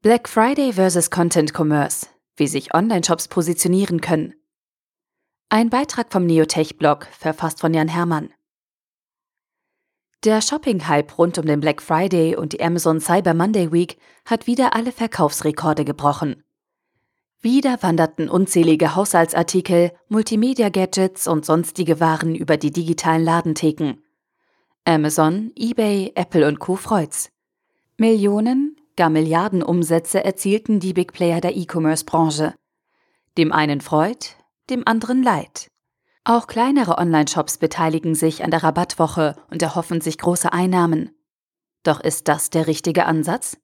Black Friday vs. Content Commerce, wie sich Online-Shops positionieren können. Ein Beitrag vom Neotech-Blog, verfasst von Jan Herrmann. Der Shopping-Hype rund um den Black Friday und die Amazon Cyber Monday Week hat wieder alle Verkaufsrekorde gebrochen. Wieder wanderten unzählige Haushaltsartikel, Multimedia-Gadgets und sonstige Waren über die digitalen Ladentheken. Amazon, eBay, Apple und Co. freut's. Millionen, gar Milliardenumsätze erzielten die Big Player der E-Commerce-Branche. Dem einen freut, dem anderen leid. Auch kleinere Online-Shops beteiligen sich an der Rabattwoche und erhoffen sich große Einnahmen. Doch ist das der richtige Ansatz?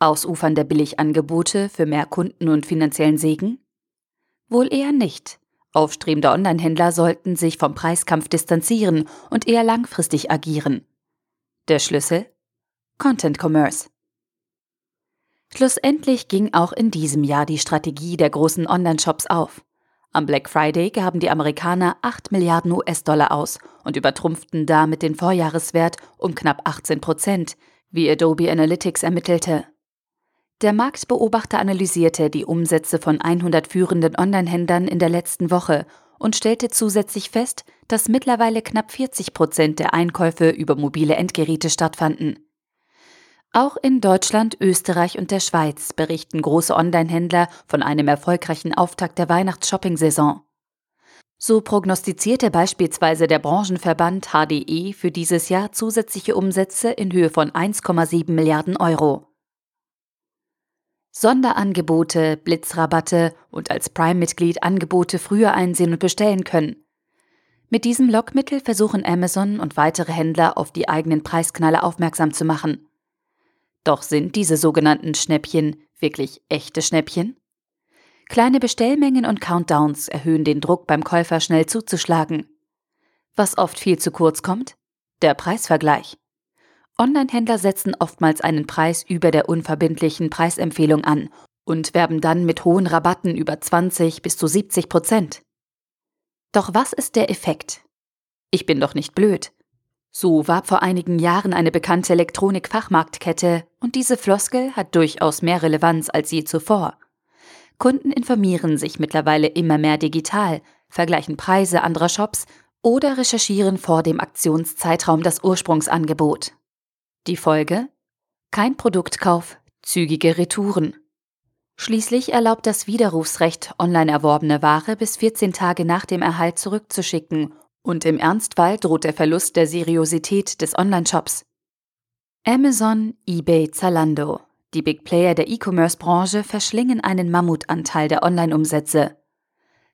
Ausufern der Billigangebote für mehr Kunden und finanziellen Segen? Wohl eher nicht. Aufstrebende Online-Händler sollten sich vom Preiskampf distanzieren und eher langfristig agieren. Der Schlüssel? Content Commerce. Schlussendlich ging auch in diesem Jahr die Strategie der großen Online-Shops auf. Am Black Friday gaben die Amerikaner 8 Milliarden US-Dollar aus und übertrumpften damit den Vorjahreswert um knapp 18 Prozent, wie Adobe Analytics ermittelte. Der Marktbeobachter analysierte die Umsätze von 100 führenden Online-Händlern in der letzten Woche und stellte zusätzlich fest, dass mittlerweile knapp 40 Prozent der Einkäufe über mobile Endgeräte stattfanden. Auch in Deutschland, Österreich und der Schweiz berichten große Online-Händler von einem erfolgreichen Auftakt der Weihnachts-Shopping-Saison. So prognostizierte beispielsweise der Branchenverband HDE für dieses Jahr zusätzliche Umsätze in Höhe von 1,7 Milliarden Euro. Sonderangebote, Blitzrabatte und als Prime-Mitglied Angebote früher einsehen und bestellen können. Mit diesem Lockmittel versuchen Amazon und weitere Händler auf die eigenen Preisknalle aufmerksam zu machen. Doch sind diese sogenannten Schnäppchen wirklich echte Schnäppchen? Kleine Bestellmengen und Countdowns erhöhen den Druck beim Käufer schnell zuzuschlagen. Was oft viel zu kurz kommt? Der Preisvergleich. Online-Händler setzen oftmals einen Preis über der unverbindlichen Preisempfehlung an und werben dann mit hohen Rabatten über 20 bis zu 70 Prozent. Doch was ist der Effekt? Ich bin doch nicht blöd. So war vor einigen Jahren eine bekannte Elektronik-Fachmarktkette und diese Floskel hat durchaus mehr Relevanz als je zuvor. Kunden informieren sich mittlerweile immer mehr digital, vergleichen Preise anderer Shops oder recherchieren vor dem Aktionszeitraum das Ursprungsangebot. Die Folge? Kein Produktkauf, zügige Retouren. Schließlich erlaubt das Widerrufsrecht, online erworbene Ware bis 14 Tage nach dem Erhalt zurückzuschicken und im Ernstfall droht der Verlust der Seriosität des Online-Shops. Amazon, eBay, Zalando. Die Big Player der E-Commerce-Branche verschlingen einen Mammutanteil der Online-Umsätze.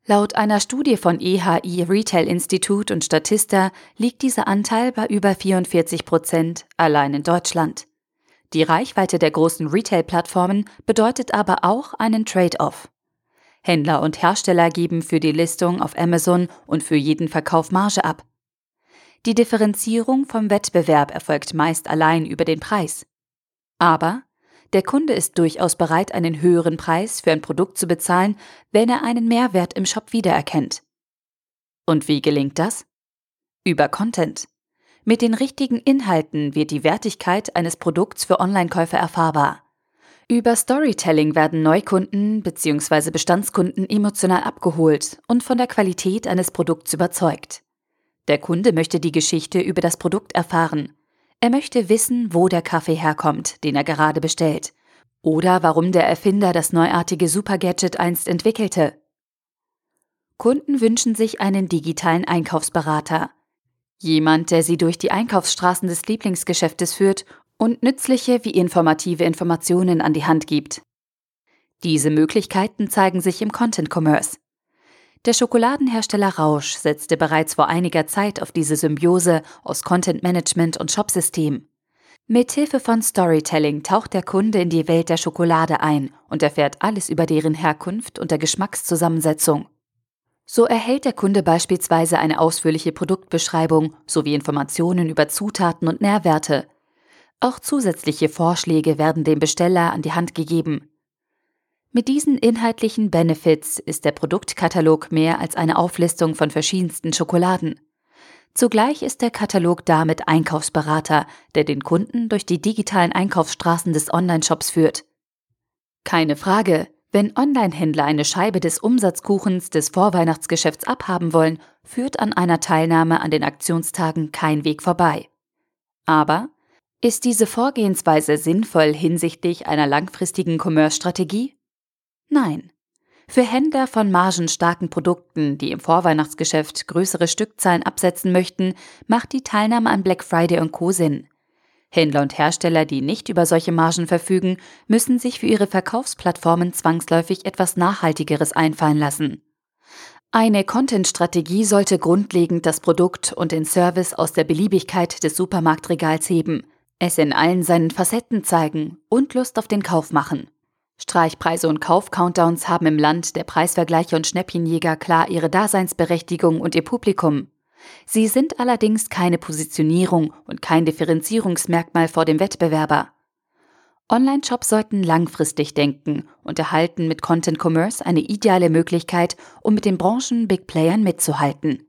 Laut einer Studie von EHI Retail Institute und Statista liegt dieser Anteil bei über 44 Prozent allein in Deutschland. Die Reichweite der großen Retail-Plattformen bedeutet aber auch einen Trade-off. Händler und Hersteller geben für die Listung auf Amazon und für jeden Verkauf Marge ab. Die Differenzierung vom Wettbewerb erfolgt meist allein über den Preis. Aber der Kunde ist durchaus bereit, einen höheren Preis für ein Produkt zu bezahlen, wenn er einen Mehrwert im Shop wiedererkennt. Und wie gelingt das? Über Content. Mit den richtigen Inhalten wird die Wertigkeit eines Produkts für Online-Käufer erfahrbar. Über Storytelling werden Neukunden bzw. Bestandskunden emotional abgeholt und von der Qualität eines Produkts überzeugt. Der Kunde möchte die Geschichte über das Produkt erfahren. Er möchte wissen, wo der Kaffee herkommt, den er gerade bestellt. Oder warum der Erfinder das neuartige Supergadget einst entwickelte. Kunden wünschen sich einen digitalen Einkaufsberater. Jemand, der sie durch die Einkaufsstraßen des Lieblingsgeschäftes führt und nützliche wie informative Informationen an die Hand gibt. Diese Möglichkeiten zeigen sich im Content Commerce. Der Schokoladenhersteller Rausch setzte bereits vor einiger Zeit auf diese Symbiose aus Content Management und Shopsystem. Mithilfe von Storytelling taucht der Kunde in die Welt der Schokolade ein und erfährt alles über deren Herkunft und der Geschmackszusammensetzung. So erhält der Kunde beispielsweise eine ausführliche Produktbeschreibung sowie Informationen über Zutaten und Nährwerte, auch zusätzliche Vorschläge werden dem Besteller an die Hand gegeben. Mit diesen inhaltlichen Benefits ist der Produktkatalog mehr als eine Auflistung von verschiedensten Schokoladen. Zugleich ist der Katalog damit Einkaufsberater, der den Kunden durch die digitalen Einkaufsstraßen des Online-Shops führt. Keine Frage, wenn Online-Händler eine Scheibe des Umsatzkuchens des Vorweihnachtsgeschäfts abhaben wollen, führt an einer Teilnahme an den Aktionstagen kein Weg vorbei. Aber ist diese Vorgehensweise sinnvoll hinsichtlich einer langfristigen Commerce-Strategie? Nein. Für Händler von margenstarken Produkten, die im Vorweihnachtsgeschäft größere Stückzahlen absetzen möchten, macht die Teilnahme an Black Friday und Co. Sinn. Händler und Hersteller, die nicht über solche Margen verfügen, müssen sich für ihre Verkaufsplattformen zwangsläufig etwas Nachhaltigeres einfallen lassen. Eine Content-Strategie sollte grundlegend das Produkt und den Service aus der Beliebigkeit des Supermarktregals heben, es in allen seinen Facetten zeigen und Lust auf den Kauf machen. Streichpreise und Kauf-Countdowns haben im Land der Preisvergleiche und Schnäppchenjäger klar ihre Daseinsberechtigung und ihr Publikum. Sie sind allerdings keine Positionierung und kein Differenzierungsmerkmal vor dem Wettbewerber. Online-Shops sollten langfristig denken und erhalten mit Content Commerce eine ideale Möglichkeit, um mit den Branchen-Big Playern mitzuhalten.